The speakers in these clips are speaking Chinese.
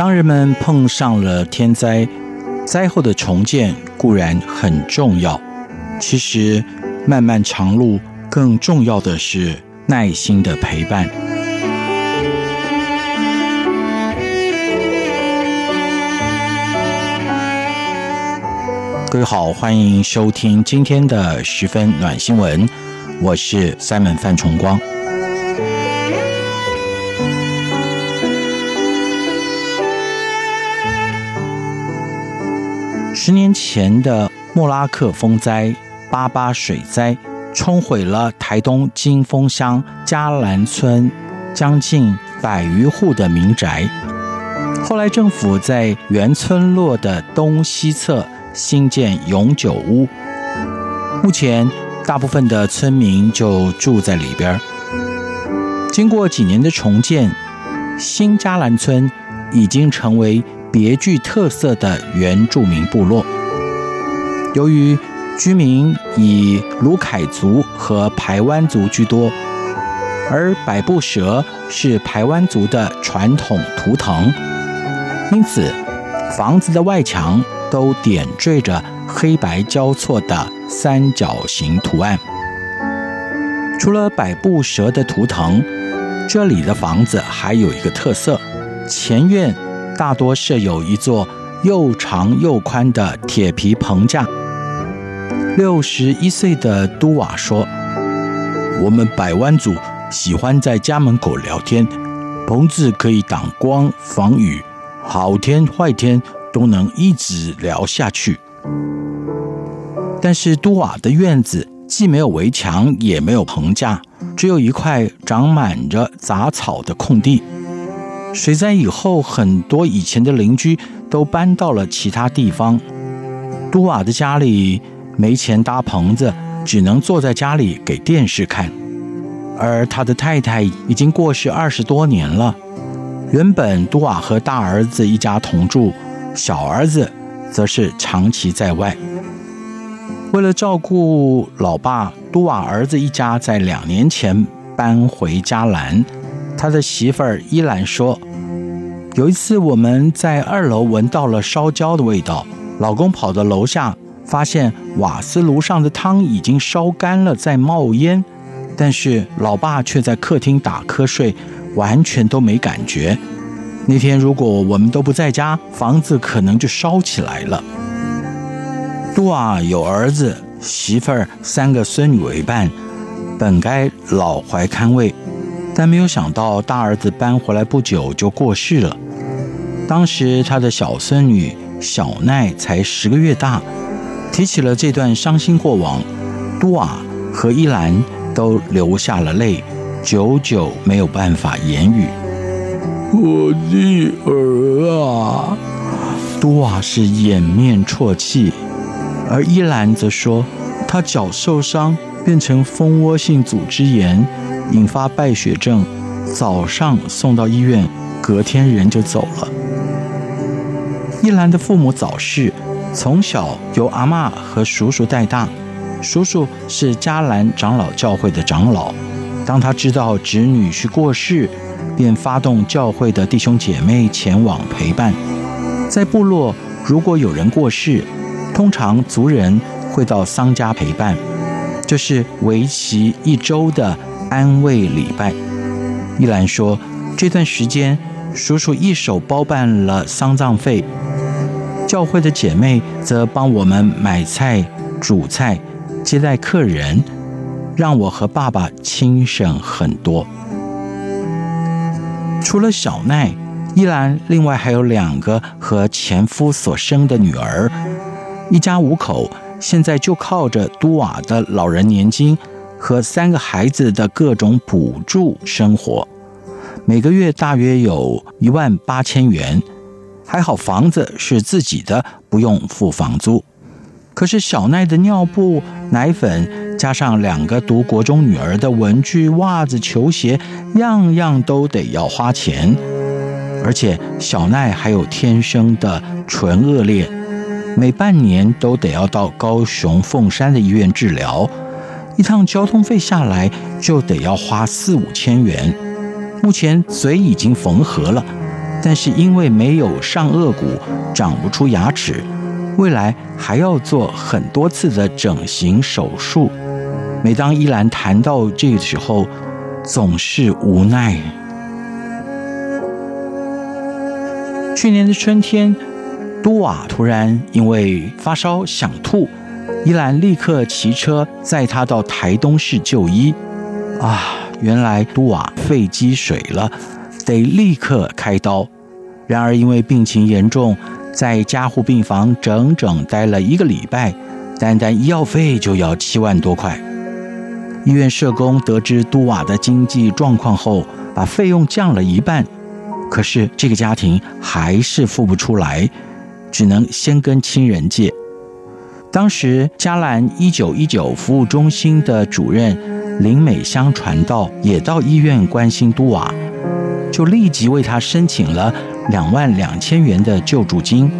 当人们碰上了天灾，灾后的重建固然很重要，其实漫漫长路更重要的是耐心的陪伴。各位好，欢迎收听今天的十分暖新闻，我是 Simon 范崇光。十年前的莫拉克风灾、八八水灾，冲毁了台东金峰乡嘉兰村将近百余户的民宅。后来政府在原村落的东西侧新建永久屋，目前大部分的村民就住在里边。经过几年的重建，新嘉兰村已经成为别具特色的原住民部落，由于居民以鲁凯族和排湾族居多，而百步蛇是排湾族的传统图腾，因此房子的外墙都点缀着黑白交错的三角形图案。除了百步蛇的图腾，这里的房子还有一个特色：前院。大多设有一座又长又宽的铁皮棚架。六十一岁的都瓦说：“我们百湾族喜欢在家门口聊天，棚子可以挡光防雨，好天坏天都能一直聊下去。”但是都瓦的院子既没有围墙，也没有棚架，只有一块长满着杂草的空地。水灾以后，很多以前的邻居都搬到了其他地方。杜瓦的家里没钱搭棚子，只能坐在家里给电视看。而他的太太已经过世二十多年了。原本杜瓦和大儿子一家同住，小儿子则是长期在外。为了照顾老爸，杜瓦儿子一家在两年前搬回嘉兰。他的媳妇儿依兰说：“有一次我们在二楼闻到了烧焦的味道，老公跑到楼下，发现瓦斯炉上的汤已经烧干了，在冒烟，但是老爸却在客厅打瞌睡，完全都没感觉。那天如果我们都不在家，房子可能就烧起来了。”都瓦有儿子、媳妇儿、三个孙女为伴，本该老怀堪慰。但没有想到，大儿子搬回来不久就过世了。当时他的小孙女小奈才十个月大，提起了这段伤心过往，都瓦和依兰都流下了泪，久久没有办法言语。我的儿啊！都瓦是掩面啜泣，而依兰则说，他脚受伤，变成蜂窝性组织炎。引发败血症，早上送到医院，隔天人就走了。依兰的父母早逝，从小由阿嬷和叔叔带大。叔叔是迦兰长老教会的长老。当他知道侄女婿过世，便发动教会的弟兄姐妹前往陪伴。在部落，如果有人过世，通常族人会到丧家陪伴，这是为期一周的。安慰礼拜，依兰说：“这段时间，叔叔一手包办了丧葬费，教会的姐妹则帮我们买菜、煮菜、接待客人，让我和爸爸轻省很多。除了小奈，依兰另外还有两个和前夫所生的女儿，一家五口现在就靠着都瓦的老人年金和三个孩子的各种补助生活，每个月大约有一万八千元。还好房子是自己的，不用付房租。可是小奈的尿布、奶粉，加上两个读国中女儿的文具、袜子、球鞋，样样都得要花钱。而且小奈还有天生的唇腭裂，每半年都得要到高雄凤山的医院治疗，一趟交通费下来就得要花四五千元。目前嘴已经缝合了。但是因为没有上颚骨，长不出牙齿，未来还要做很多次的整形手术。每当依兰谈到这个时候，总是无奈。去年的春天，都瓦突然因为发烧想吐，依兰立刻骑车载他到台东市就医。啊，原来都瓦肺积水了。得立刻开刀，然而因为病情严重，在加护病房整整待了一个礼拜，单单医药费就要七万多块。医院社工得知都瓦的经济状况后，把费用降了一半，可是这个家庭还是付不出来，只能先跟亲人借。当时嘉兰一九一九服务中心的主任林美香传道也到医院关心都瓦。就立即为他申请了两万两千元的救助金。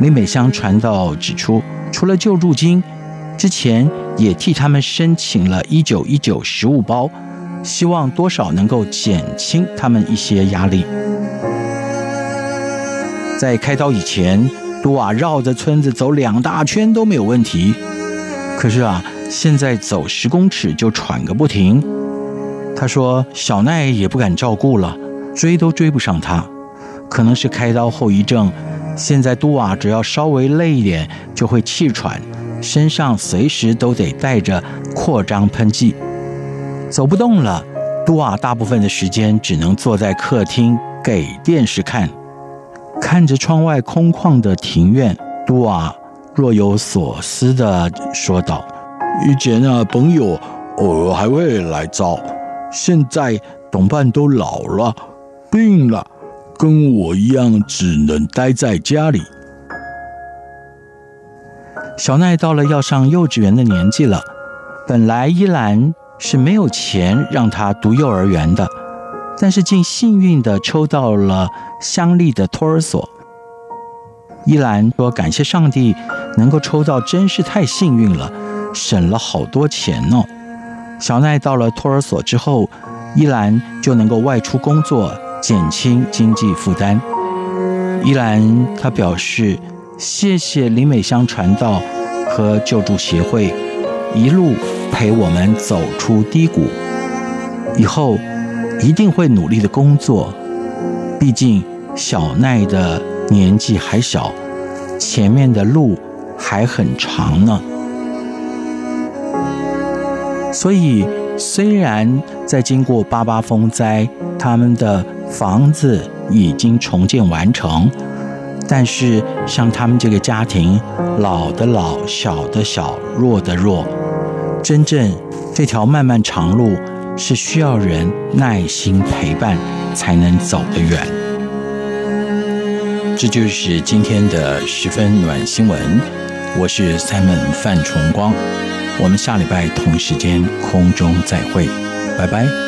林美香传道指出，除了救助金，之前也替他们申请了一九一九食物包，希望多少能够减轻他们一些压力。在开刀以前，都瓦绕着村子走两大圈都没有问题，可是啊，现在走十公尺就喘个不停。他说：“小奈也不敢照顾了，追都追不上他，可能是开刀后遗症。现在都瓦只要稍微累一点，就会气喘，身上随时都得带着扩张喷剂，走不动了。都瓦大部分的时间只能坐在客厅给电视看，看着窗外空旷的庭院。都瓦若有所思地说道：‘以前啊，朋友偶尔还会来找。’”现在同伴都老了，病了，跟我一样，只能待在家里。小奈到了要上幼稚园的年纪了，本来依兰是没有钱让她读幼儿园的，但是竟幸运的抽到了乡里的托儿所。依兰说：“感谢上帝，能够抽到真是太幸运了，省了好多钱哦。”小奈到了托儿所之后，依兰就能够外出工作，减轻经济负担。依兰她表示，谢谢林美香传道和救助协会，一路陪我们走出低谷。以后一定会努力的工作，毕竟小奈的年纪还小，前面的路还很长呢。所以，虽然在经过八八风灾，他们的房子已经重建完成，但是像他们这个家庭，老的老，小的小，弱的弱，真正这条漫漫长路是需要人耐心陪伴才能走得远。这就是今天的十分暖新闻，我是 Simon 范崇光。我们下礼拜同时间空中再会，拜拜。